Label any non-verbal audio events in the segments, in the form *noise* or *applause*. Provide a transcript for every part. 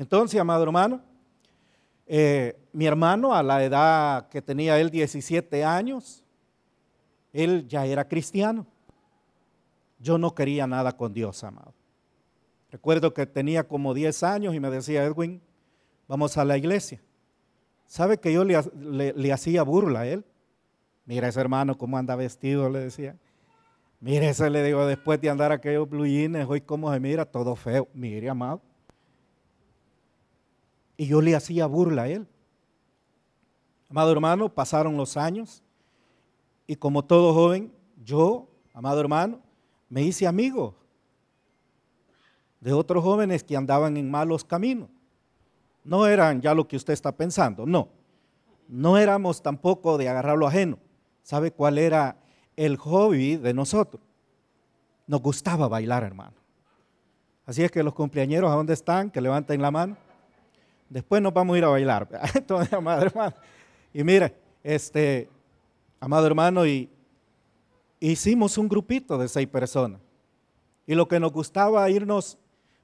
Entonces, amado hermano, eh, mi hermano a la edad que tenía él 17 años, él ya era cristiano. Yo no quería nada con Dios, amado. Recuerdo que tenía como 10 años y me decía, Edwin, vamos a la iglesia. ¿Sabe que yo le, hacía burla a él? Mira ese hermano cómo anda vestido, le decía. Mire ese, le digo, después de andar aquellos blue hoy cómo se mira, todo feo. Mire, amado. Y yo le hacía burla a él. Amado hermano, pasaron los años y como todo joven, yo, amado hermano, me hice amigo de otros jóvenes que andaban en malos caminos. No eran ya lo que usted está pensando, no. No éramos tampoco de agarrarlo ajeno. ¿Sabe cuál era el hobby de nosotros? Nos gustaba bailar, hermano. Así es que los cumpleañeros, ¿a dónde están? Que levanten la mano. Después nos vamos a ir a bailar. *laughs* Amado hermano. Y mire, este, amado hermano, y hicimos un grupito de seis personas. Y lo que nos gustaba irnos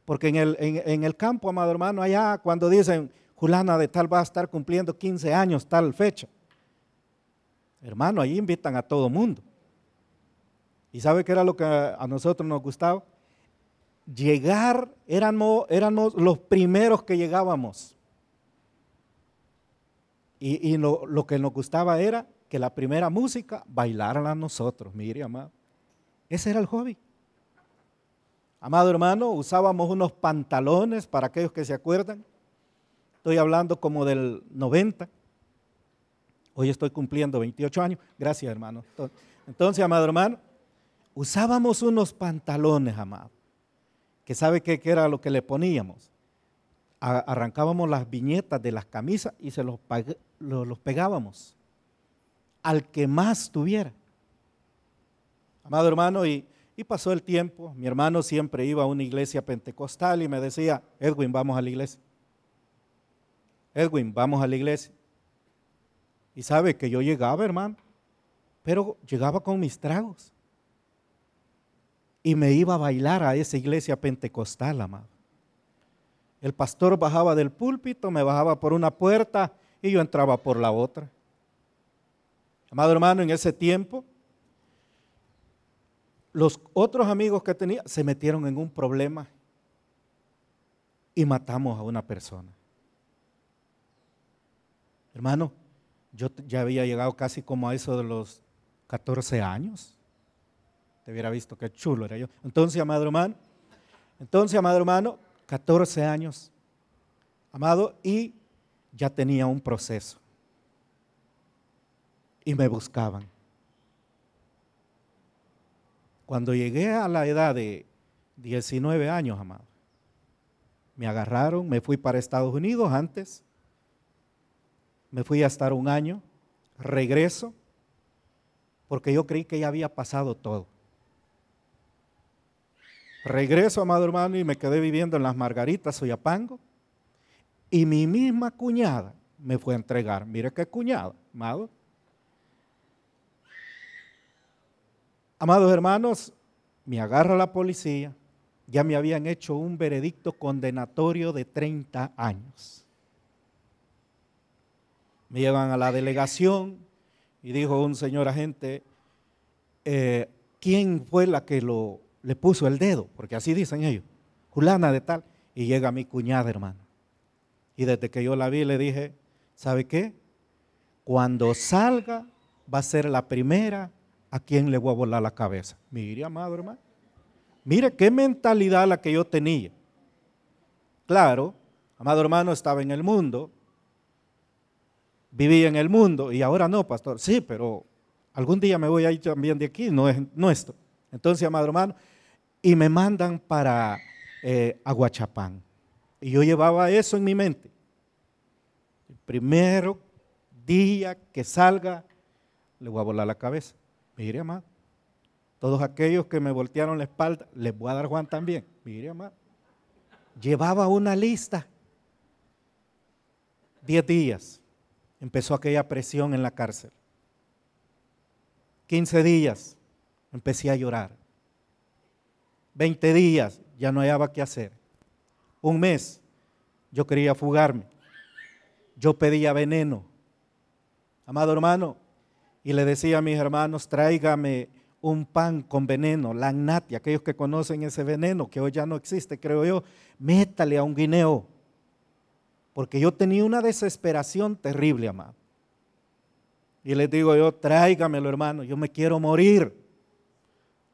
porque en el, en, el campo, amado hermano, allá cuando dicen, Julana de tal va a estar cumpliendo 15 años, tal fecha. Hermano, ahí invitan a todo mundo. ¿Y sabe qué era lo que a nosotros nos gustaba? Llegar, éramos, éramos los primeros que llegábamos. Y, lo, que nos gustaba era que la primera música bailaran a nosotros, mire, amado. Ese era el hobby. Amado hermano, usábamos unos pantalones para aquellos que se acuerdan. Estoy hablando como del 90. Hoy estoy cumpliendo 28 años. Gracias, hermano. Entonces, amado hermano, usábamos unos pantalones, amado. Que sabe qué, era lo que le poníamos. Arrancábamos las viñetas de las camisas y se los, los pegábamos al que más tuviera. Amado hermano, y y pasó el tiempo, mi hermano siempre iba a una iglesia pentecostal y me decía, Edwin, vamos a la iglesia. Edwin, vamos a la iglesia. Y sabe que yo llegaba, hermano, pero llegaba con mis tragos. Y me iba a bailar a esa iglesia pentecostal, amado. El pastor bajaba del púlpito, me bajaba por una puerta y yo entraba por la otra. Amado hermano, en ese tiempo los otros amigos que tenía se metieron en un problema y matamos a una persona. Hermano, yo ya había llegado casi como a eso de los 14 años. Te hubiera visto qué chulo era yo. Entonces, amado hermano, entonces, amado hermano, 14 años, amado, y ya tenía un proceso. Y me buscaban. Cuando llegué a la edad de 19 años, amado, me agarraron, me fui para Estados Unidos antes, me fui a estar un año, regreso, porque yo creí que ya había pasado todo. Regreso, amado hermano, y me quedé viviendo en las Margaritas, Soyapango, y mi misma cuñada me fue a entregar. Mire qué cuñada, amado. Amados hermanos, me agarra la policía, ya me habían hecho un veredicto condenatorio de 30 años. Me llevan a la delegación y dijo un señor agente, eh, ¿quién fue la que le puso el dedo? Porque así dicen ellos, Julana de tal. Y llega mi cuñada, hermano. Y desde que yo la vi le dije, ¿sabe qué? Cuando salga va a ser la primera ¿a quién le voy a volar la cabeza? Mire, amado hermano. Mire qué mentalidad la que yo tenía. Claro, amado hermano, estaba en el mundo, vivía en el mundo y ahora no, pastor. Sí, pero algún día me voy a ir también de aquí, no es nuestro. Entonces, amado hermano, y me mandan para eh, Aguachapán. Y yo llevaba eso en mi mente. El primero día que salga, le voy a volar la cabeza. Mire, amado. Todos aquellos que me voltearon la espalda, les voy a dar Juan también. Mire, amado. Llevaba una lista. Diez días. Empezó aquella presión en la cárcel. Quince días. Empecé a llorar. Veinte días. Ya no hallaba qué hacer. Un mes. yo quería fugarme. Yo pedía veneno. Amado hermano, y le decía a mis hermanos, tráigame un pan con veneno, la agnatia, aquellos que conocen ese veneno, que hoy ya no existe, creo yo, métale a un guineo. Porque yo tenía una desesperación terrible, amado. Y les digo yo, tráigamelo, hermano, yo me quiero morir.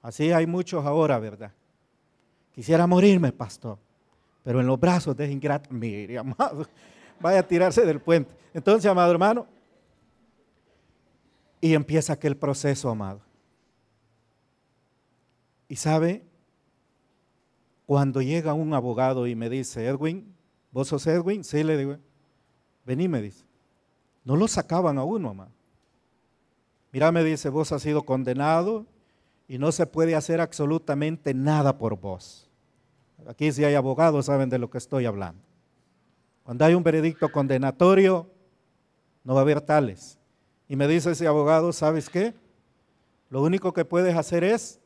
Así hay muchos ahora, ¿verdad? Quisiera morirme, pastor, pero en los brazos de ingrato, mire, amado, vaya a tirarse del puente. Entonces, amado hermano, y empieza aquel proceso, amado. Y sabe, cuando llega un abogado y me dice, Edwin, ¿vos sos Edwin? Sí, le digo, vení, me dice. No lo sacaban a uno, amado. Mira, me dice, vos has sido condenado y no se puede hacer absolutamente nada por vos. Aquí si hay abogados saben de lo que estoy hablando. Cuando hay un veredicto condenatorio, no va a haber tales. Y me dice ese abogado, ¿sabes qué? Lo único que puedes hacer es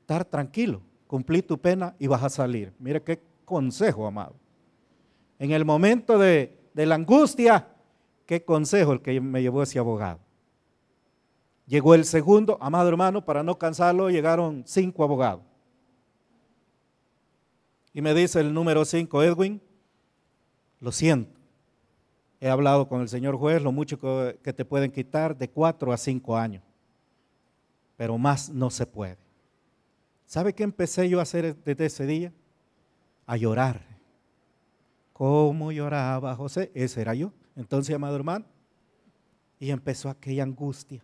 estar tranquilo, cumplir tu pena y vas a salir. Mire qué consejo, amado. En el momento de, de la angustia, qué consejo el que me llevó ese abogado. Llegó el segundo, amado hermano, para no cansarlo, llegaron cinco abogados. Y me dice el número cinco, Edwin, lo siento. He hablado con el señor juez, lo mucho que te pueden quitar de cuatro a cinco años. Pero más no se puede. ¿Sabe qué empecé yo a hacer desde ese día? A llorar. ¿Cómo lloraba José? Ese era yo. Entonces, amado hermano, y empezó aquella angustia.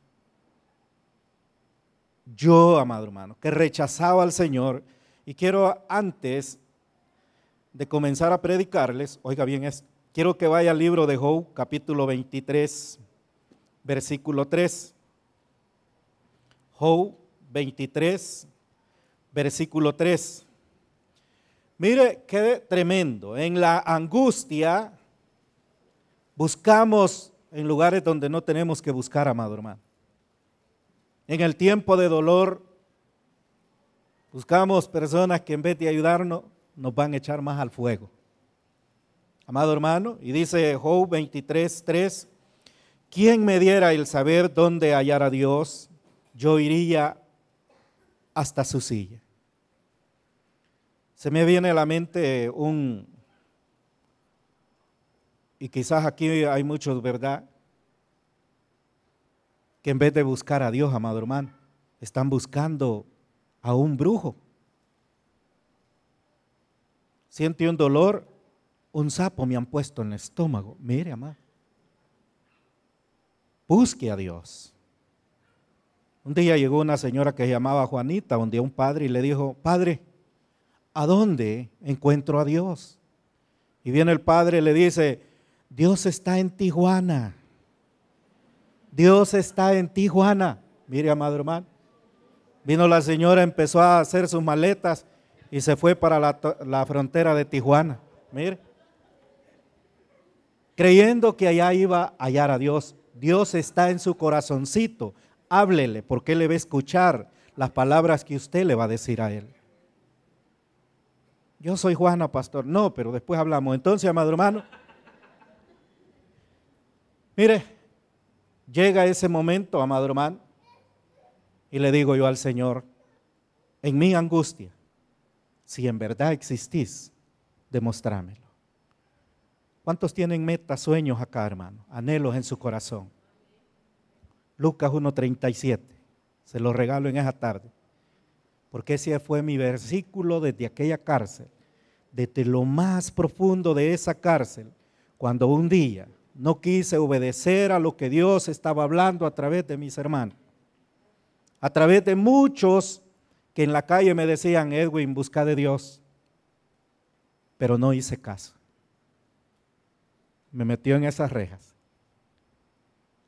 Yo, amado hermano, que rechazaba al Señor, y quiero antes de comenzar a predicarles, oiga bien esto, quiero que vaya al libro de Job, capítulo 23, versículo 3. Job 23, versículo 3. Mire qué tremendo. En la angustia buscamos en lugares donde no tenemos que buscar, amado hermano. En el tiempo de dolor buscamos personas que en vez de ayudarnos nos van a echar más al fuego. Amado hermano, y dice Job 23, 3, ¿quién me diera el saber dónde hallar a Dios? Yo iría hasta su silla. Se me viene a la mente un, y quizás aquí hay muchos, ¿verdad? Que en vez de buscar a Dios, amado hermano, están buscando a un brujo. Siente un dolor, un sapo me han puesto en el estómago. Mire, amado. Busque a Dios. Un día llegó una señora que se llamaba Juanita, un día un padre y le dijo, Padre, ¿a dónde encuentro a Dios? Y viene el padre y le dice, Dios está en Tijuana. Dios está en Tijuana. Mire, amado hermano. Vino la señora, empezó a hacer sus maletas y se fue para la, la frontera de Tijuana. Mire. Creyendo que allá iba a hallar a Dios. Dios está en su corazoncito háblele, porque Él le va a escuchar las palabras que usted le va a decir a Él. Yo soy Juana, pastor. No, pero después hablamos. Entonces, amado hermano, mire, llega ese momento, amado hermano, y le digo yo al Señor, en mi angustia, si en verdad existís, demostrámelo. ¿Cuántos tienen metas, sueños acá, hermano? Anhelos en su corazón. Lucas 1.37. Se lo regalo en esa tarde. Porque ese fue mi versículo desde aquella cárcel, desde lo más profundo de esa cárcel, cuando un día no quise obedecer a lo que Dios estaba hablando a través de mis hermanos. A través de muchos en la calle me decían, Edwin, busca de Dios. Pero no hice caso. Me metió en esas rejas.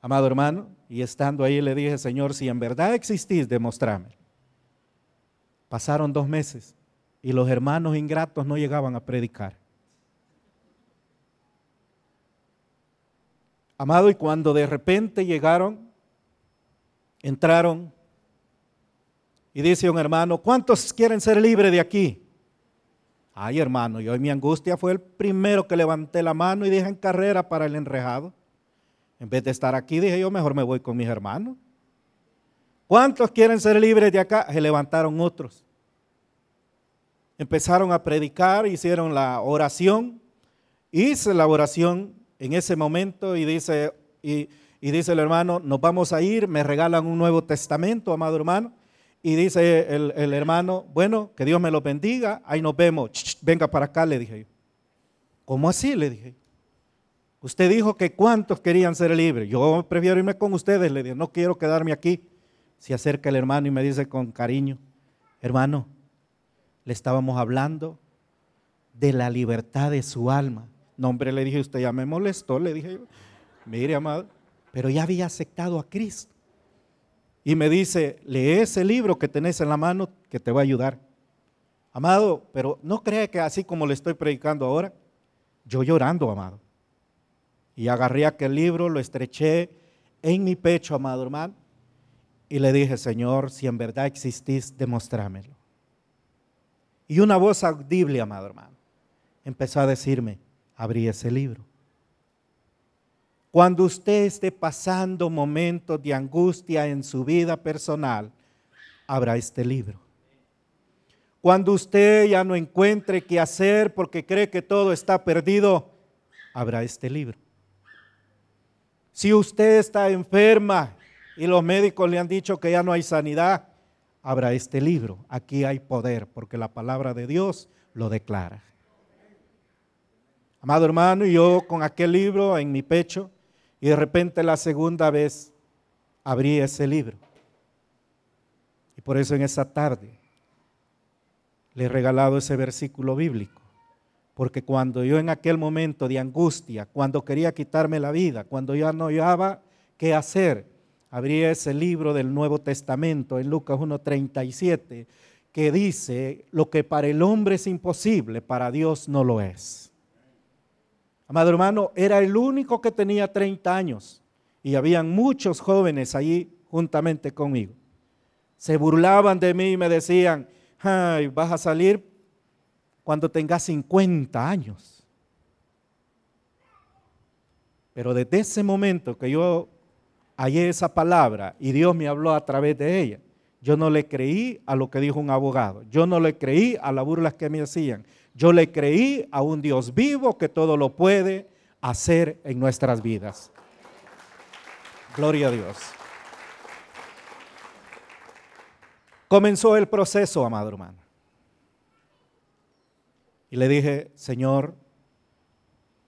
Amado hermano, y estando ahí le dije, Señor, si en verdad existís, demostrame. Pasaron dos meses y los hermanos ingratos no llegaban a predicar. Amado, y cuando de repente llegaron, entraron, y dice un hermano, ¿cuántos quieren ser libres de aquí? Ay, hermano, yo en mi angustia fue el primero que levanté la mano y dije en carrera para el enrejado. En vez de estar aquí, dije yo, mejor me voy con mis hermanos. ¿Cuántos quieren ser libres de acá? Se levantaron otros. Empezaron a predicar, hicieron la oración. Hice la oración en ese momento y dice, y, dice el hermano, nos vamos a ir, me regalan un Nuevo Testamento, amado hermano. Y dice el, el hermano, bueno, que Dios me lo bendiga, ahí nos vemos, venga para acá, le dije yo. ¿Cómo así? Le dije. Usted dijo que cuántos querían ser libres. Yo prefiero irme con ustedes, le dije, no quiero quedarme aquí. Se acerca el hermano y me dice con cariño, hermano, le estábamos hablando de la libertad de su alma. No, hombre, le dije, usted ya me molestó, le dije yo, mire, amado, pero ya había aceptado a Cristo. Y me dice, lee ese libro que tenés en la mano que te va a ayudar. Amado, pero no cree que así como le estoy predicando ahora, yo llorando, amado. Y agarré aquel libro, lo estreché en mi pecho, amado hermano, y le dije, Señor, si en verdad existís, demostrámelo. Y una voz audible, amado hermano, empezó a decirme, abrí ese libro. Cuando usted esté pasando momentos de angustia en su vida personal, abra este libro. Cuando usted ya no encuentre qué hacer porque cree que todo está perdido, abra este libro. Si usted está enferma y los médicos le han dicho que ya no hay sanidad, abra este libro. Aquí hay poder porque la palabra de Dios lo declara. Amado hermano, yo con aquel libro en mi pecho y de repente la segunda vez abrí ese libro. Y por eso en esa tarde le he regalado ese versículo bíblico. Porque cuando yo en aquel momento de angustia, cuando quería quitarme la vida, cuando ya no hallaba qué hacer, abrí ese libro del Nuevo Testamento en Lucas 1.37 que dice, lo que para el hombre es imposible, para Dios no lo es. Amado hermano, era el único que tenía 30 años y habían muchos jóvenes allí juntamente conmigo. Se burlaban de mí y me decían, Ay, vas a salir cuando tengas 50 años. Pero desde ese momento que yo hallé esa palabra y Dios me habló a través de ella. Yo no le creí a lo que dijo un abogado. Yo no le creí a las burlas que me hacían. Yo le creí a un Dios vivo que todo lo puede hacer en nuestras vidas. Gloria a Dios. Comenzó el proceso, amado hermano. Y le dije, Señor,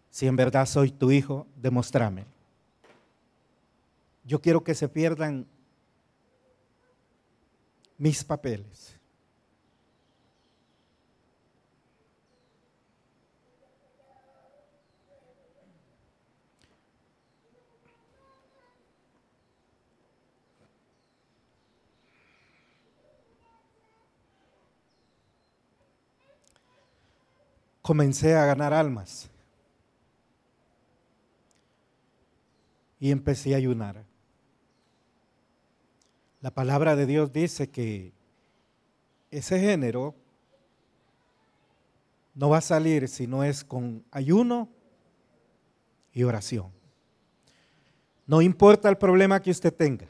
si en verdad soy tu hijo, demostrame. Yo quiero que se pierdan mis papeles. Comencé a ganar almas y empecé a ayunar. La palabra de Dios dice que ese género no va a salir si no es con ayuno y oración. No importa el problema que usted tenga.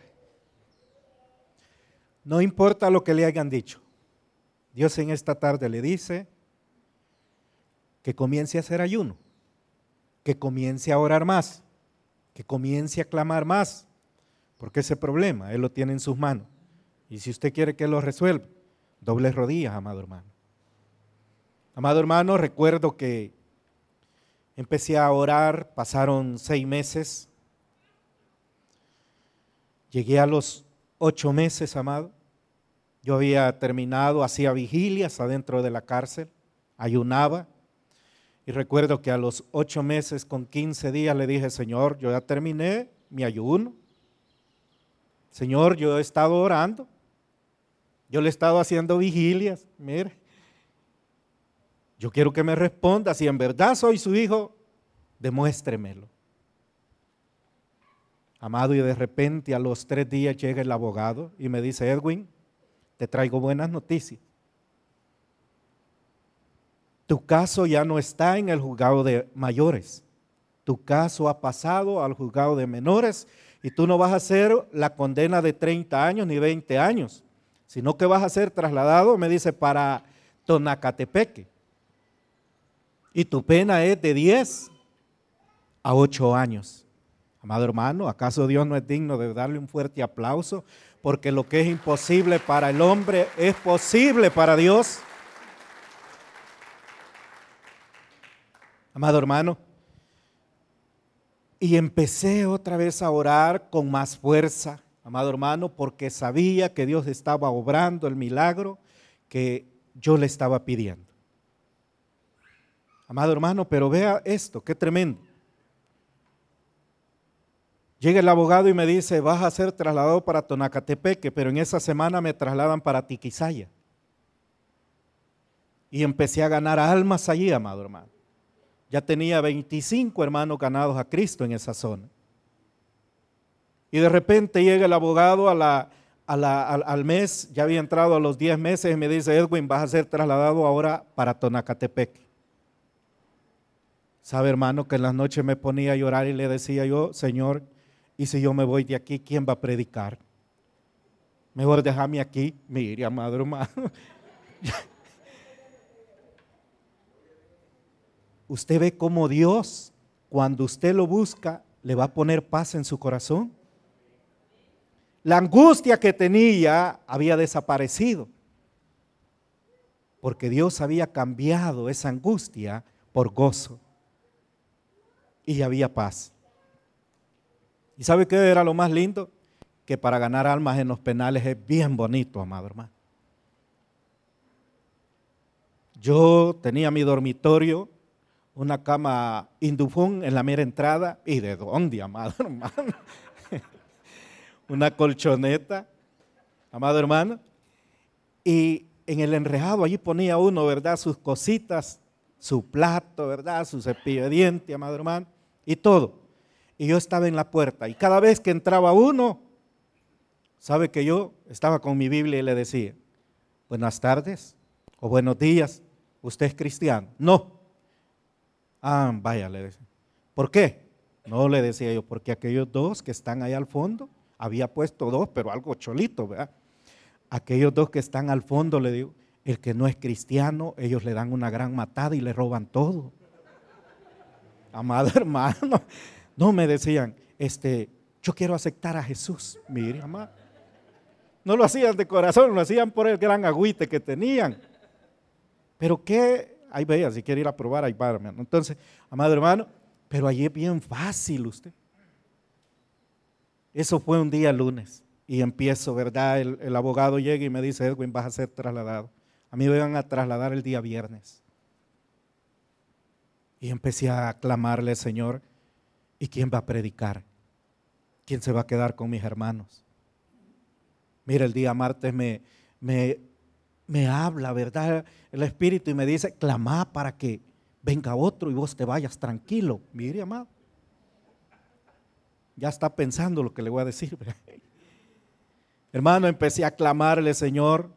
No importa lo que le hayan dicho. Dios en esta tarde le dice que comience a hacer ayuno, que comience a orar más, que comience a clamar más, porque ese problema Él lo tiene en sus manos. Y si usted quiere que lo resuelva, doble rodillas, amado hermano. Amado hermano, recuerdo que empecé a orar, pasaron seis meses. Llegué a los ocho meses, amado. Yo había terminado, hacía vigilias adentro de la cárcel, ayunaba. Y recuerdo que a los ocho meses con quince días le dije, Señor, yo ya terminé mi ayuno. Señor, yo he estado orando, yo le he estado haciendo vigilias, mire. Yo quiero que me responda, si en verdad soy su hijo, demuéstremelo. Amado, y de repente a los tres días llega el abogado y me dice, Edwin, te traigo buenas noticias. Tu caso ya no está en el juzgado de mayores. Tu caso ha pasado al juzgado de menores y tú no vas a hacer la condena de 30 años ni 20 años, sino que vas a ser trasladado, me dice, para Tonacatepeque. Y tu pena es de 10 a 8 años. Amado hermano, ¿acaso Dios no es digno de darle un fuerte aplauso? Porque lo que es imposible para el hombre es posible para Dios. Amado hermano, y empecé otra vez a orar con más fuerza, amado hermano, porque sabía que Dios estaba obrando el milagro que yo le estaba pidiendo. Amado hermano, pero vea esto, qué tremendo. Llega el abogado y me dice, vas a ser trasladado para Tonacatepeque, pero en esa semana me trasladan para Tiquisaya. Y empecé a ganar almas allí, amado hermano. Ya tenía 25 hermanos ganados a Cristo en esa zona. Y de repente llega el abogado al, mes, ya había entrado a los 10 meses y me dice, Edwin, vas a ser trasladado ahora para Tonacatepec. Sabe hermano que en las noches me ponía a llorar y le decía yo, Señor, y si yo me voy de aquí, ¿quién va a predicar? Mejor déjame aquí, mire, amado hermano. Usted ve cómo Dios, cuando usted lo busca, le va a poner paz en su corazón. La angustia que tenía había desaparecido, porque Dios había cambiado esa angustia por gozo y había paz. ¿Y sabe qué era lo más lindo? Que para ganar almas en los penales es bien bonito, amado hermano. Yo tenía mi dormitorio, una cama indufón en la mera entrada. ¿Y de dónde, amado *laughs* hermano? una colchoneta, amado hermano. Y en el enrejado allí ponía uno, ¿verdad? Sus cositas, su plato, ¿verdad? Su cepillo de diente, amado hermano, y todo. Y yo estaba en la puerta. Y cada vez que entraba uno, sabe que yo estaba con mi Biblia y le decía, buenas tardes o buenos días, ¿usted es cristiano? No. Ah, vaya, le decía. ¿Por qué? No le decía yo, porque aquellos dos que están ahí al fondo, había puesto dos, pero algo cholito, ¿verdad? Aquellos dos que están al fondo, le digo, el que no es cristiano, ellos le dan una gran matada y le roban todo. Amado *laughs* hermano, no me decían, este, yo quiero aceptar a Jesús. Mire, amado. No lo hacían de corazón, lo hacían por el gran agüite que tenían. Pero qué, ahí veía, si quiere ir a probar, ahí va, hermano. Entonces, amado hermano, pero allí es bien fácil usted. Eso fue un día lunes y empiezo, ¿verdad? El, abogado llega y me dice, Edwin, vas a ser trasladado. A mí me van a trasladar el día viernes. Y empecé a clamarle, Señor, ¿y quién va a predicar? ¿Quién se va a quedar con mis hermanos? Mira, el día martes me, me, me habla, ¿verdad? El Espíritu y me dice, clama para que venga otro y vos te vayas tranquilo. Mire, amado ya está pensando lo que le voy a decir. hermano, empecé a clamarle, Señor,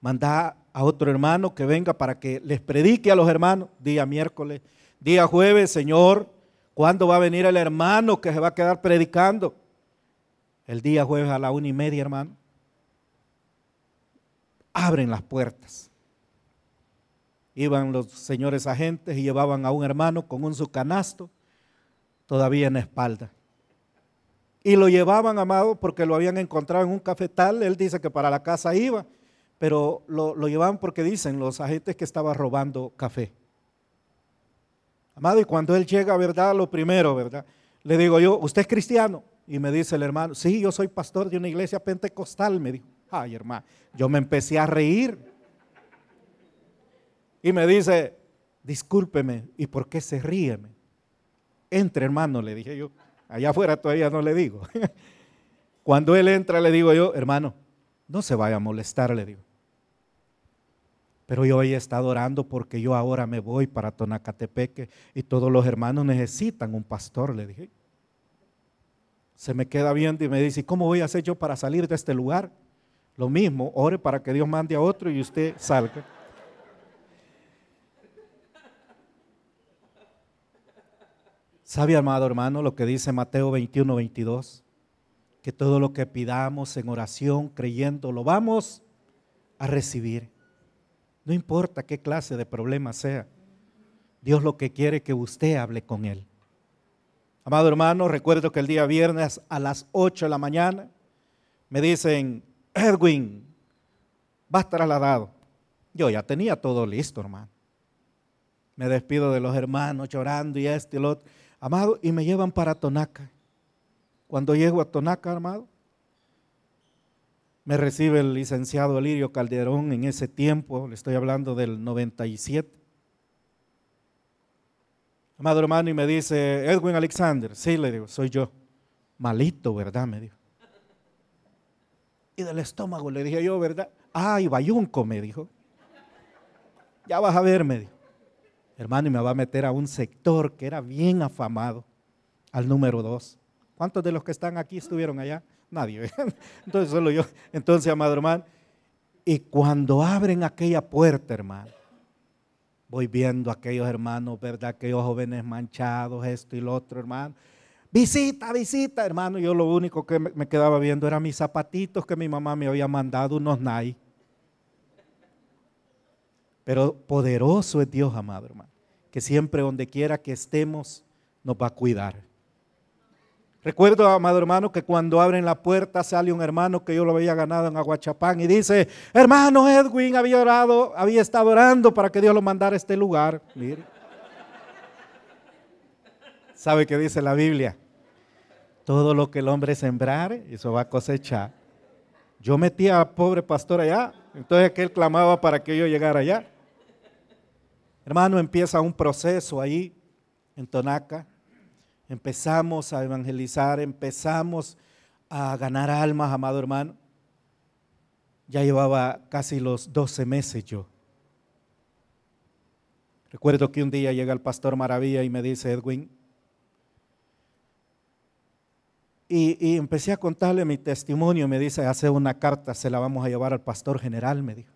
manda a otro hermano que venga para que les predique a los hermanos, día miércoles, día jueves, Señor, ¿cuándo va a venir el hermano que se va a quedar predicando? El día jueves a la una y media, hermano. Abren las puertas. Iban los señores agentes y llevaban a un hermano con un su canasto todavía en la espalda. Y lo llevaban, amado, porque lo habían encontrado en un cafetal. Él dice que para la casa iba, pero lo, llevaban porque dicen los agentes que estaba robando café. Amado, y cuando él llega, ¿verdad? Lo primero, ¿verdad? Le digo yo, ¿usted es cristiano? Y me dice el hermano, sí, yo soy pastor de una iglesia pentecostal. Me dijo, ay hermano, yo me empecé a reír. Y me dice, discúlpeme, ¿y por qué se ríe? Entre hermano, le dije yo. Allá afuera todavía no le digo. *laughs* Cuando él entra le digo yo, hermano, no se vaya a molestar, le digo. Pero yo he estado orando porque yo ahora me voy para Tonacatepeque y todos los hermanos necesitan un pastor, le dije. Se me queda viendo y me dice, ¿cómo voy a hacer yo para salir de este lugar? Lo mismo, ore para que Dios mande a otro y usted salga. ¿Sabe, amado hermano, lo que dice Mateo 21, 22? Que todo lo que pidamos en oración, creyendo, lo vamos a recibir. No importa qué clase de problema sea. Dios lo que quiere es que usted hable con Él. Amado hermano, recuerdo que el día viernes a las 8 de la mañana me dicen, Edwin, vas trasladado. Yo ya tenía todo listo, hermano. Me despido de los hermanos llorando y este y lo otro. Amado, y me llevan para Tonaca. Cuando llego a Tonaca, amado, me recibe el licenciado Alirio Calderón en ese tiempo, le estoy hablando del 97. Amado hermano, y me dice, Edwin Alexander, sí, le digo, soy yo. Malito, ¿verdad? Me dijo. Y del estómago le dije yo, ¿verdad? Ay, bayunco, me dijo. Ya vas a ver, me dijo hermano, y me va a meter a un sector que era bien afamado, al número dos. ¿Cuántos de los que están aquí estuvieron allá? Nadie. *laughs* Entonces solo yo. Entonces, amado hermano, y cuando abren aquella puerta, hermano, voy viendo a aquellos hermanos, ¿verdad? Aquellos jóvenes manchados, esto y lo otro, hermano. Visita, visita, hermano. Yo lo único que me quedaba viendo eran mis zapatitos que mi mamá me había mandado, unos Nike. Pero poderoso es Dios, amado hermano, que siempre donde quiera que estemos nos va a cuidar. Recuerdo, amado hermano, que cuando abren la puerta sale un hermano que yo lo había ganado en Aguachapán y dice, hermano Edwin había orado, había estado orando para que Dios lo mandara a este lugar. Mire. ¿Sabe qué dice la Biblia? Todo lo que el hombre sembrare, eso va a cosechar. Yo metía a pobre pastor allá, entonces que él clamaba para que yo llegara allá. Hermano, empieza un proceso ahí en Tonaca. Empezamos a evangelizar, empezamos a ganar almas, amado hermano. Ya llevaba casi los 12 meses yo. Recuerdo que un día llega el pastor Maravilla y me dice, Edwin, y, empecé a contarle mi testimonio, me dice, hace una carta, se la vamos a llevar al pastor general, me dijo.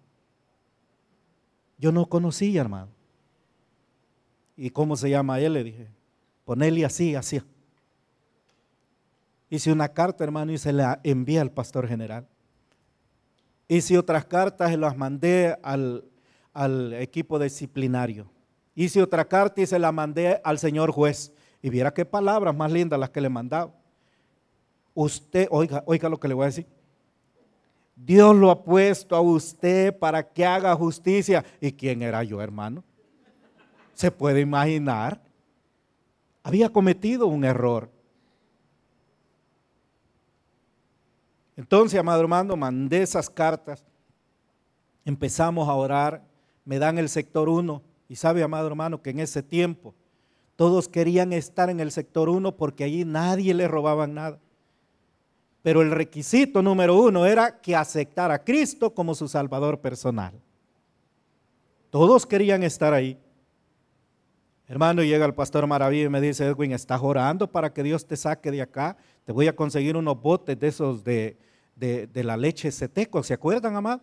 Yo no conocía, hermano. ¿Y cómo se llama él? Le dije, ponele así, así. Hice una carta, hermano, y se la envié al pastor general. Hice otras cartas y las mandé al, al equipo disciplinario. Hice otra carta y se la mandé al señor juez. Y viera qué palabras más lindas las que le mandaba. Usted, oiga, oiga lo que le voy a decir. Dios lo ha puesto a usted para que haga justicia. ¿Y quién era yo, hermano? se puede imaginar, había cometido un error. Entonces, amado hermano, mandé esas cartas, empezamos a orar, me dan el sector 1 y sabe, amado hermano, que en ese tiempo todos querían estar en el sector 1 porque allí nadie le robaban nada. Pero el requisito número uno era que aceptara a Cristo como su Salvador personal. Todos querían estar ahí. Hermano, llega el pastor Maravilla y me dice, Edwin, ¿estás orando para que Dios te saque de acá? Te voy a conseguir unos botes de esos de, la leche seteco, ¿se acuerdan, amado?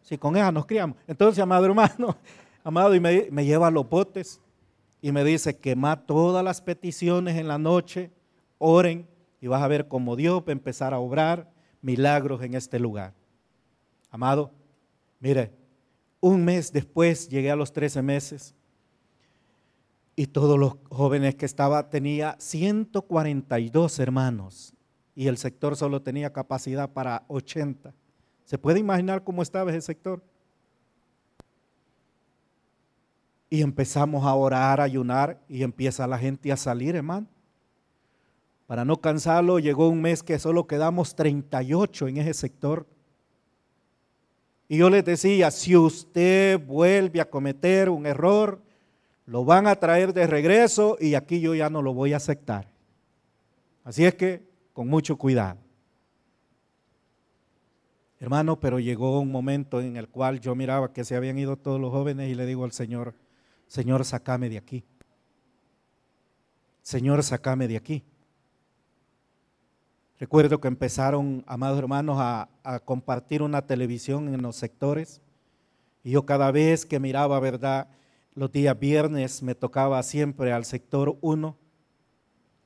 Si con ella nos criamos. Entonces, amado hermano, *laughs* amado, y me, me lleva los botes y me dice, quema todas las peticiones en la noche, oren y vas a ver cómo Dios va a empezar a obrar milagros en este lugar. Amado, mire, un mes después, llegué a los 13 meses, y todos los jóvenes que estaba, tenía 142 hermanos y el sector solo tenía capacidad para 80. ¿Se puede imaginar cómo estaba ese sector? Y empezamos a orar, a ayunar y empieza la gente a salir, hermano. Para no cansarlo, llegó un mes que solo quedamos 38 en ese sector. Y yo les decía, si usted vuelve a cometer un error, lo van a traer de regreso y aquí yo ya no lo voy a aceptar. Así es que con mucho cuidado. Hermano, pero llegó un momento en el cual yo miraba que se habían ido todos los jóvenes y le digo al Señor, Señor, sacame de aquí. Señor, sacame de aquí. Recuerdo que empezaron, amados hermanos, a, a, compartir una televisión en los sectores. Y yo cada vez que miraba, ¿verdad? Los días viernes me tocaba siempre al sector 1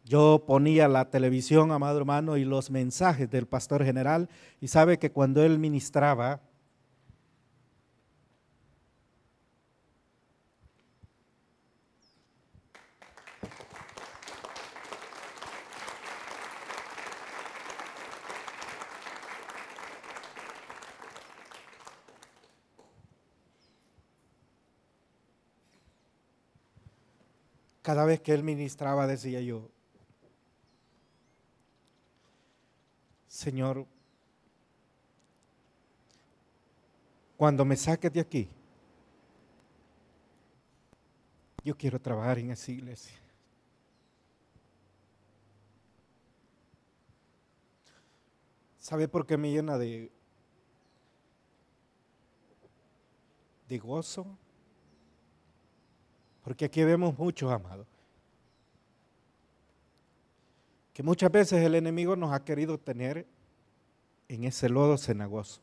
Yo ponía la televisión, amado hermano, y los mensajes del pastor general, y sabe que cuando él ministraba, cada vez que él ministraba decía yo, Señor, cuando me saques de aquí, yo quiero trabajar en esa iglesia. ¿Sabe por qué me llena de, de gozo? Porque aquí vemos muchos, amados, que muchas veces el enemigo nos ha querido tener en ese lodo cenagoso.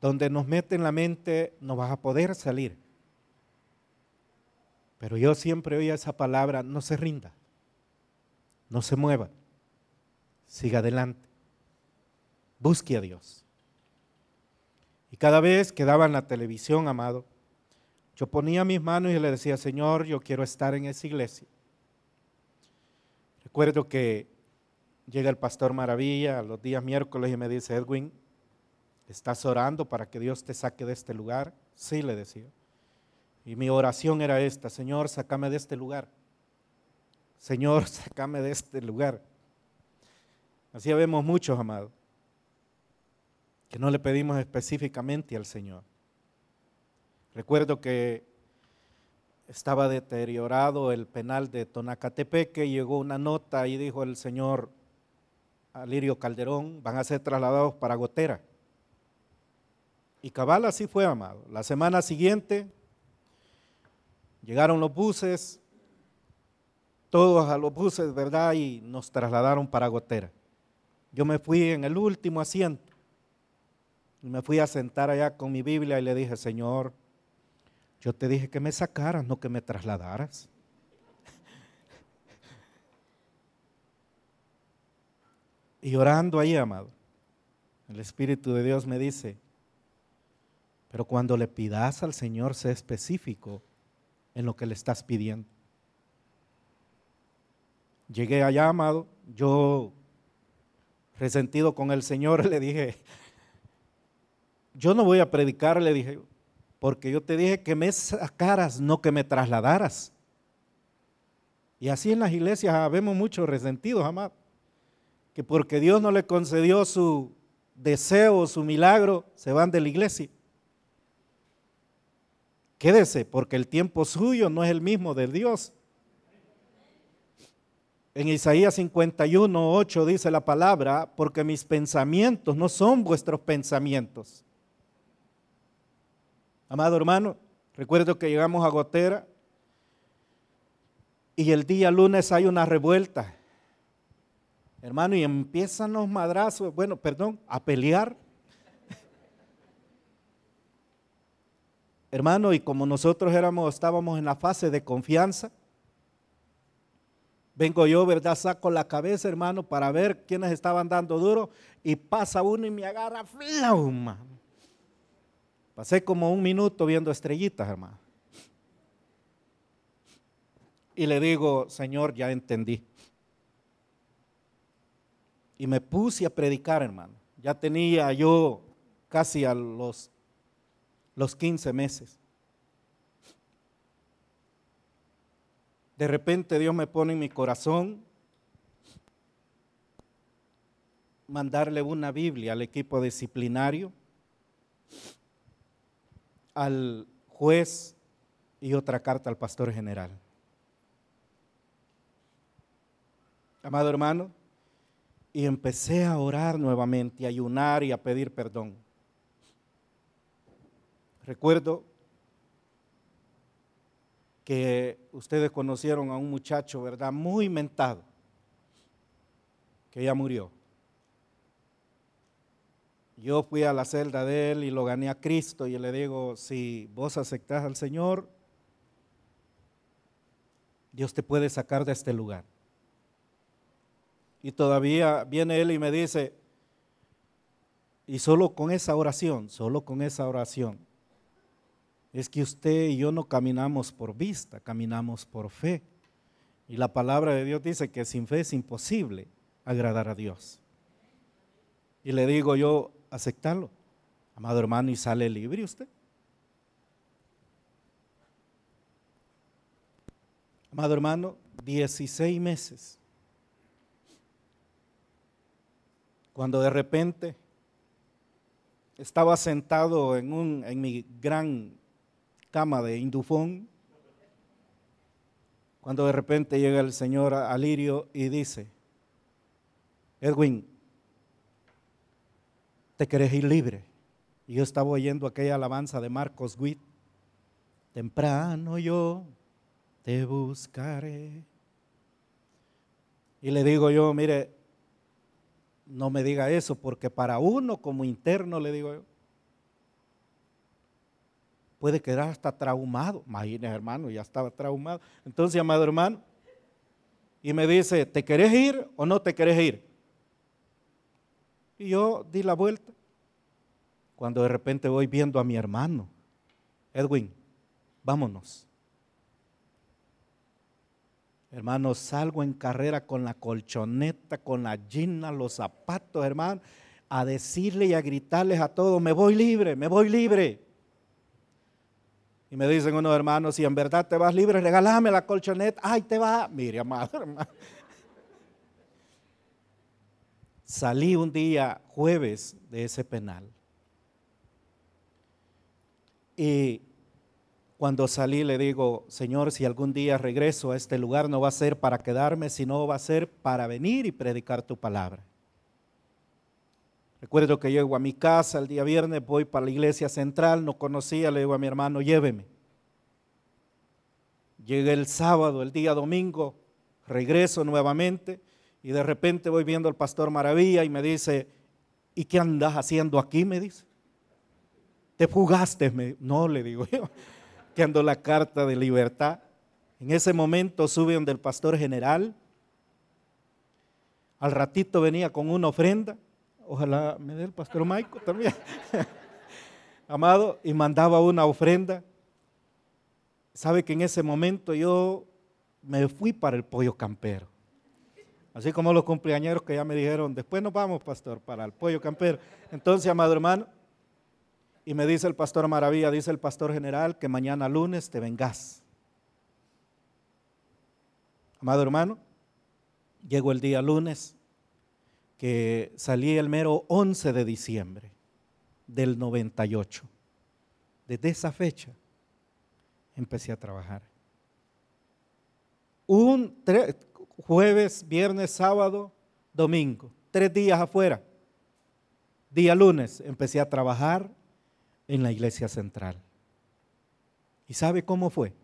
Donde nos mete en la mente, no vas a poder salir. Pero yo siempre oía esa palabra, no se rinda, no se mueva, siga adelante, busque a Dios. Y cada vez que daban la televisión, amado, yo ponía mis manos y le decía, Señor, yo quiero estar en esa iglesia. Recuerdo que llega el pastor Maravilla los días miércoles y me dice, Edwin, ¿estás orando para que Dios te saque de este lugar? Sí, le decía. Y mi oración era esta, Señor, sácame de este lugar. Señor, *laughs* sácame de este lugar. Así vemos muchos, amados, que no le pedimos específicamente al Señor. Recuerdo que estaba deteriorado el penal de Tonacatepeque, llegó una nota y dijo el señor Alirio Calderón, van a ser trasladados para Gotera. Y cabal así fue, amado. La semana siguiente llegaron los buses, todos a los buses, ¿verdad? Y nos trasladaron para Gotera. Yo me fui en el último asiento y me fui a sentar allá con mi Biblia y le dije, Señor, yo te dije que me sacaras, no que me trasladaras. Y orando ahí, amado, el Espíritu de Dios me dice, pero cuando le pidas al Señor, sé específico en lo que le estás pidiendo. Llegué allá, amado, yo resentido con el Señor, *laughs* le dije, yo no voy a predicar, le dije, porque yo te dije que me sacaras, no que me trasladaras. Y así en las iglesias vemos muchos resentidos, amado, que porque Dios no le concedió su deseo, su milagro, se van de la iglesia. Quédese, porque el tiempo suyo no es el mismo del Dios. En Isaías 51, 8 dice la palabra, porque mis pensamientos no son vuestros pensamientos Amado hermano, recuerdo que llegamos a Gotera y el día lunes hay una revuelta. Hermano, y empiezan los madrazos, bueno, perdón, a pelear. Hermano, y como nosotros éramos, estábamos en la fase de confianza, vengo yo, ¿verdad? Saco la cabeza, hermano, para ver quiénes estaban dando duro, y pasa uno y me agarra flauma. Pasé como un minuto viendo estrellitas, hermano. Y le digo, Señor, ya entendí. Y me puse a predicar, hermano. Ya tenía yo casi a los, los 15 meses. De repente Dios me pone en mi corazón mandarle una Biblia al equipo disciplinario al juez y otra carta al pastor general. Amado hermano, y empecé a orar nuevamente, a ayunar y a pedir perdón. Recuerdo que ustedes conocieron a un muchacho, ¿verdad? Muy mentado, que ya murió. Yo fui a la celda de él y lo gané a Cristo y le digo, si vos aceptás al Señor, Dios te puede sacar de este lugar. Y todavía viene él y me dice, y solo con esa oración, solo con esa oración, es que usted y yo no caminamos por vista, caminamos por fe. Y la palabra de Dios dice que sin fe es imposible agradar a Dios. Y le digo yo, aceptarlo, amado hermano, y sale libre usted. Amado hermano, 16 meses. Cuando de repente estaba sentado en, un, en mi gran cama de indufón, cuando de repente llega el señor Alirio y dice, Edwin, te querés ir libre. Y yo estaba oyendo aquella alabanza de Marcos Witt, temprano yo te buscaré. Y le digo yo, mire, no me diga eso, porque para uno como interno, le digo yo, puede quedar hasta traumado. Imagínese, hermano, ya estaba traumado. Entonces, amado hermano, y me dice, ¿te querés ir o no te querés ir? Y yo di la vuelta. Cuando de repente voy viendo a mi hermano, Edwin, vámonos. Hermano, salgo en carrera con la colchoneta, con la gina, los zapatos, hermano, a decirle y a gritarles a todos, me voy libre, me voy libre. Y me dicen unos hermanos, si en verdad te vas libre, regálame la colchoneta. Ay, te va. Mire, amado hermano. Salí un día jueves de ese penal. Y cuando salí le digo, Señor, si algún día regreso a este lugar no va a ser para quedarme, sino va a ser para venir y predicar tu palabra. Recuerdo que llego a mi casa el día viernes, voy para la iglesia central, no conocía, le digo a mi hermano, lléveme. Llegué el sábado, el día domingo, regreso nuevamente y de repente voy viendo al pastor Maravilla y me dice, ¿y qué andas haciendo aquí? Me dice. ¿Te fugaste? No, le digo yo *laughs* la carta de libertad. En ese momento sube donde el pastor general. Al ratito venía con una ofrenda. Ojalá me dé el pastor Maico también. *laughs* Amado, y mandaba una ofrenda. Sabe que en ese momento yo me fui para el pollo campero. Así como los cumpleañeros que ya me dijeron, después nos vamos, pastor, para el pollo campero. Entonces, amado hermano, y me dice el pastor Maravilla, dice el pastor general, que mañana lunes te vengas. Amado hermano, llegó el día lunes, que salí el mero 11 de diciembre del 98. Desde esa fecha empecé a trabajar. Un jueves, viernes, sábado, domingo, tres días afuera. Día lunes empecé a trabajar en la iglesia central. ¿Y sabe cómo fue?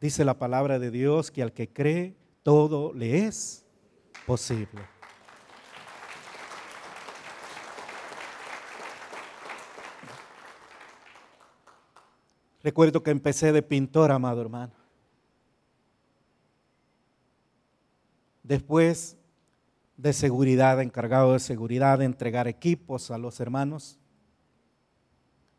Dice la palabra de Dios que al que cree todo le es posible. Recuerdo que empecé de pintor, amado hermano. Después de seguridad, encargado de seguridad, de entregar equipos a los hermanos.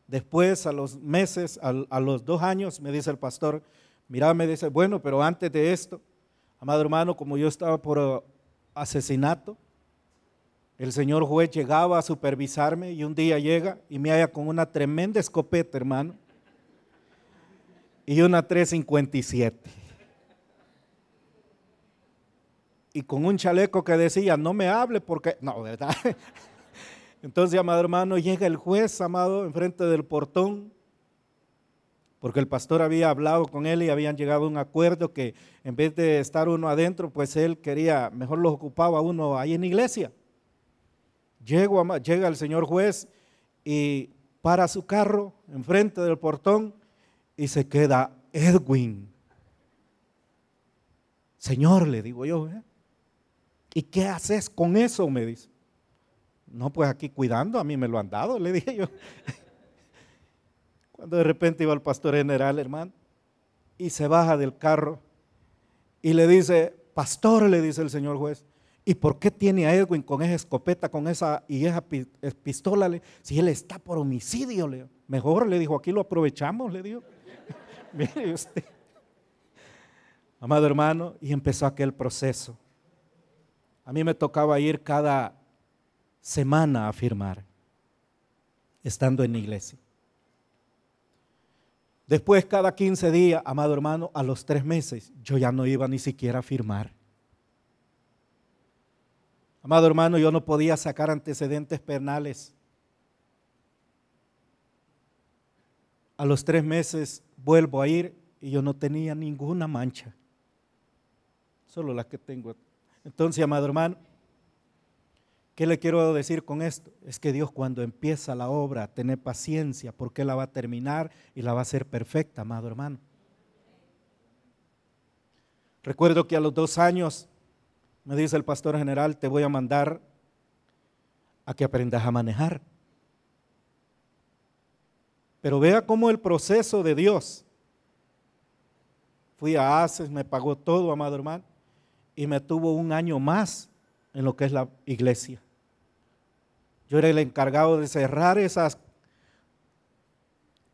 Después, a los meses, a, los dos años, me dice el pastor, mira, me dice, bueno, pero antes de esto, amado hermano, como yo estaba por uh, asesinato, el señor juez llegaba a supervisarme y un día llega y me halla con una tremenda escopeta, hermano, y una 357. Y con un chaleco que decía, no me hable porque, no, ¿verdad? *laughs* Entonces, amado hermano, llega el juez, amado, enfrente del portón, porque el pastor había hablado con él y habían llegado a un acuerdo que en vez de estar uno adentro, pues él quería, mejor lo ocupaba uno ahí en iglesia. Llego, llega el señor juez y para su carro enfrente del portón y se queda Edwin. Señor, le digo yo, ¿eh? ¿Y qué haces con eso? Me dice. No, pues aquí cuidando, a mí me lo han dado, le dije yo. *laughs* Cuando de repente iba el pastor general, hermano, y se baja del carro y le dice, pastor, le dice el señor juez, ¿y por qué tiene a Edwin con esa escopeta, con esa y esa pistola? Si él está por homicidio, le mejor le dijo, aquí lo aprovechamos, le dijo. *laughs* Mire usted. Amado hermano, y empezó aquel proceso. A mí me tocaba ir cada semana a firmar, estando en la iglesia. Después, cada 15 días, amado hermano, a los tres meses, yo ya no iba ni siquiera a firmar. Amado hermano, yo no podía sacar antecedentes penales. A los tres meses vuelvo a ir y yo no tenía ninguna mancha. Solo las que tengo. Entonces, amado hermano, ¿Qué le quiero decir con esto? Es que Dios cuando empieza la obra, tiene paciencia porque la va a terminar y la va a hacer perfecta, amado hermano. Recuerdo que a los dos años me dice el pastor general, te voy a mandar a que aprendas a manejar. Pero vea cómo el proceso de Dios. Fui a ACES, me pagó todo, amado hermano, y me tuvo un año más en lo que es la iglesia. Yo era el encargado de cerrar esas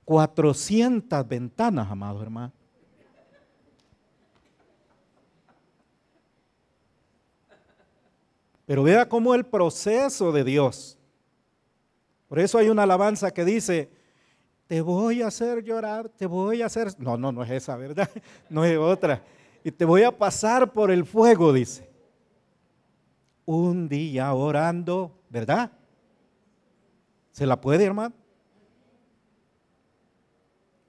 400 ventanas, amados hermanos. Pero vea cómo el proceso de Dios. Por eso hay una alabanza que dice, te voy a hacer llorar, te voy a hacer... No, no, no es esa, ¿verdad? *laughs* No es otra. Y te voy a pasar por el fuego, dice. Un día orando, ¿verdad? ¿Se la puede, hermano?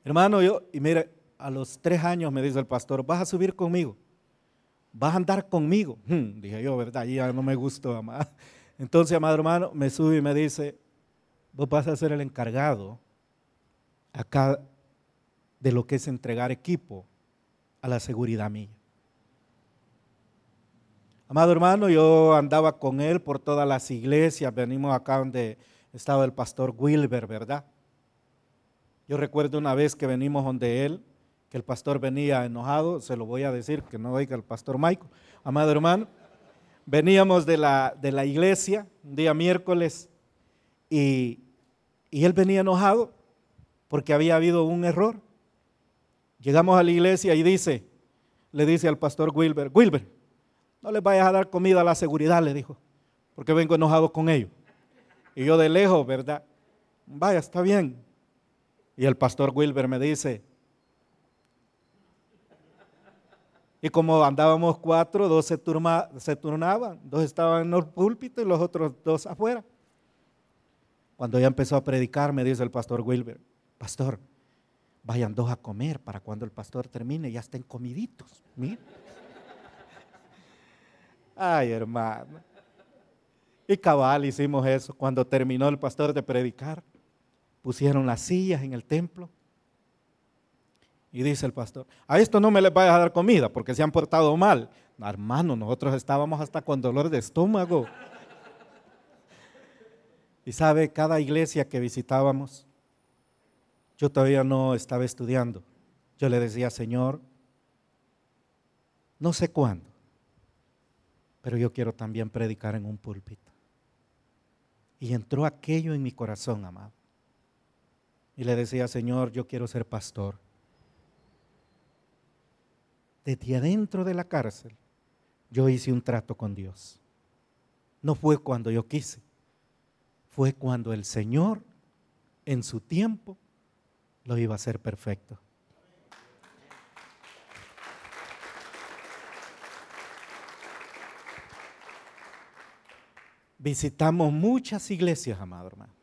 Hermano, yo, y mire, a los tres años me dice el pastor, vas a subir conmigo, vas a andar conmigo. Hmm, dije yo, ¿verdad? Ya no me gustó, amado. Entonces, amado hermano, me sube y me dice, vos vas a ser el encargado acá de lo que es entregar equipo a la seguridad mía. Amado hermano, yo andaba con él por todas las iglesias, venimos acá donde estaba el pastor Wilber, ¿verdad? Yo recuerdo una vez que venimos donde él, que el pastor venía enojado, se lo voy a decir, que no oiga el pastor Michael, amado hermano. Veníamos de la, de la iglesia, un día miércoles, y, y él venía enojado porque había habido un error. Llegamos a la iglesia y dice, le dice al pastor Wilber, Wilber, no les vayas a dar comida a la seguridad, le dijo, porque vengo enojado con ellos. Y yo de lejos, ¿verdad? Vaya, está bien. Y el pastor Wilber me dice, y como andábamos cuatro, dos se, turnaban, dos estaban en el púlpito y los otros dos afuera. Cuando ya empezó a predicar, me dice el pastor Wilber, pastor, vayan dos a comer para cuando el pastor termine ya estén comiditos. Ay, hermano. Y cabal hicimos eso. Cuando terminó el pastor de predicar, pusieron las sillas en el templo. Y dice el pastor, a esto no me les vayas a dar comida porque se han portado mal. hermano, nosotros estábamos hasta con dolor de estómago. Y sabe, cada iglesia que visitábamos, yo todavía no estaba estudiando. Yo le decía, Señor, no sé cuándo, pero yo quiero también predicar en un púlpito. Y entró aquello en mi corazón, amado. Y le decía, Señor, yo quiero ser pastor. Desde adentro de la cárcel, yo hice un trato con Dios. No fue cuando yo quise, fue cuando el Señor, en su tiempo, lo iba a hacer perfecto. visitamos muchas iglesias, amado hermano.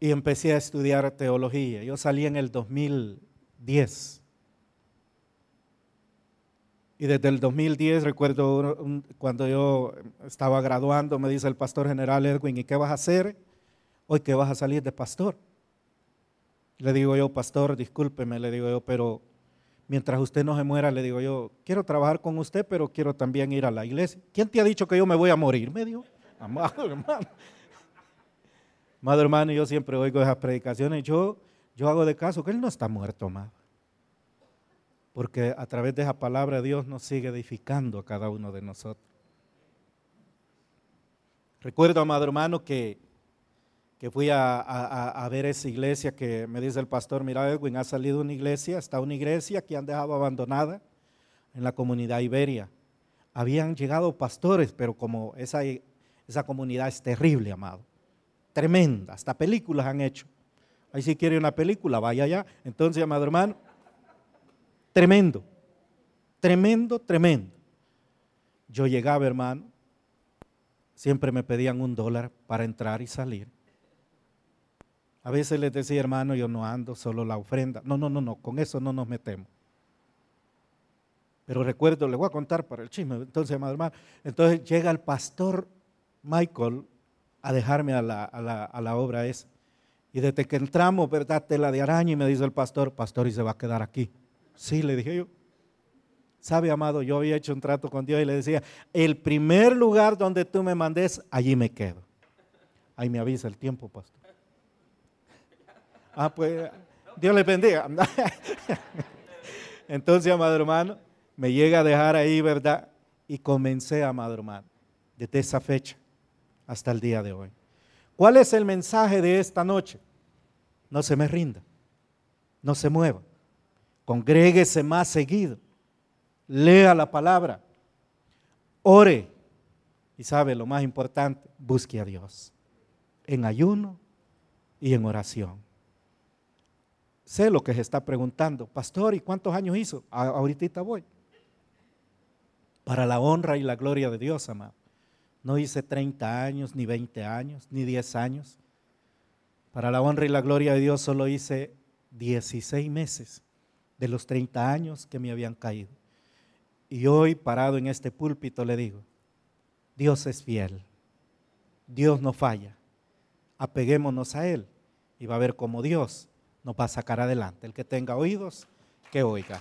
Y empecé a estudiar teología. Yo salí en el 2010. Y desde el 2010, recuerdo cuando yo estaba graduando, me dice el pastor general Edwin, ¿y qué vas a hacer? Hoy que vas a salir de pastor. Le digo yo, pastor, discúlpeme, le digo yo, pero mientras usted no se muera, le digo yo, quiero trabajar con usted, pero quiero también ir a la iglesia. ¿Quién te ha dicho que yo me voy a morir? Me dijo, amado hermano. Amado hermano, yo siempre oigo esas predicaciones, yo, yo hago de caso que él no está muerto, amado. porque a través de esa palabra Dios nos sigue edificando a cada uno de nosotros. Recuerdo, amado hermano, que, que fui a, ver esa iglesia que me dice el pastor, mira Edwin, ha salido una iglesia, está una iglesia que han dejado abandonada en la comunidad Iberia. Habían llegado pastores, pero como esa, esa comunidad es terrible, amado, tremenda, hasta películas han hecho. Ahí si quiere una película, vaya allá. Entonces, amado hermano, tremendo, tremendo, tremendo. Yo llegaba, hermano, siempre me pedían un dólar para entrar y salir. A veces les decía, hermano, yo no ando, solo la ofrenda. No, no, no, no, con eso no nos metemos. Pero recuerdo, le voy a contar para el chisme. Entonces, amado hermano, entonces llega el pastor Michael a dejarme a la, a la obra esa. Y desde que entramos, ¿verdad? Tela de araña y me dice el pastor, pastor, y se va a quedar aquí. Sí, le dije yo. Sabe, amado, yo había hecho un trato con Dios y le decía, el primer lugar donde tú me mandes, allí me quedo. Ahí me avisa el tiempo, pastor. Ah, pues, Dios le bendiga. *laughs* Entonces, amado hermano, me llega a dejar ahí, ¿verdad? Y comencé, amado hermano, desde esa fecha hasta el día de hoy. ¿Cuál es el mensaje de esta noche? No se me rinda, no se mueva, congréguese más seguido, lea la palabra, ore y sabe lo más importante, busque a Dios en ayuno y en oración. Sé lo que se está preguntando, pastor, ¿y cuántos años hizo? ahorita voy. Para la honra y la gloria de Dios, amado. No hice 30 años, ni 20 años, ni 10 años. Para la honra y la gloria de Dios solo hice 16 meses de los 30 años que me habían caído. Y hoy, parado en este púlpito, le digo, Dios es fiel, Dios no falla, apeguémonos a Él y va a ver cómo Dios nos va a sacar adelante. El que tenga oídos, que oiga.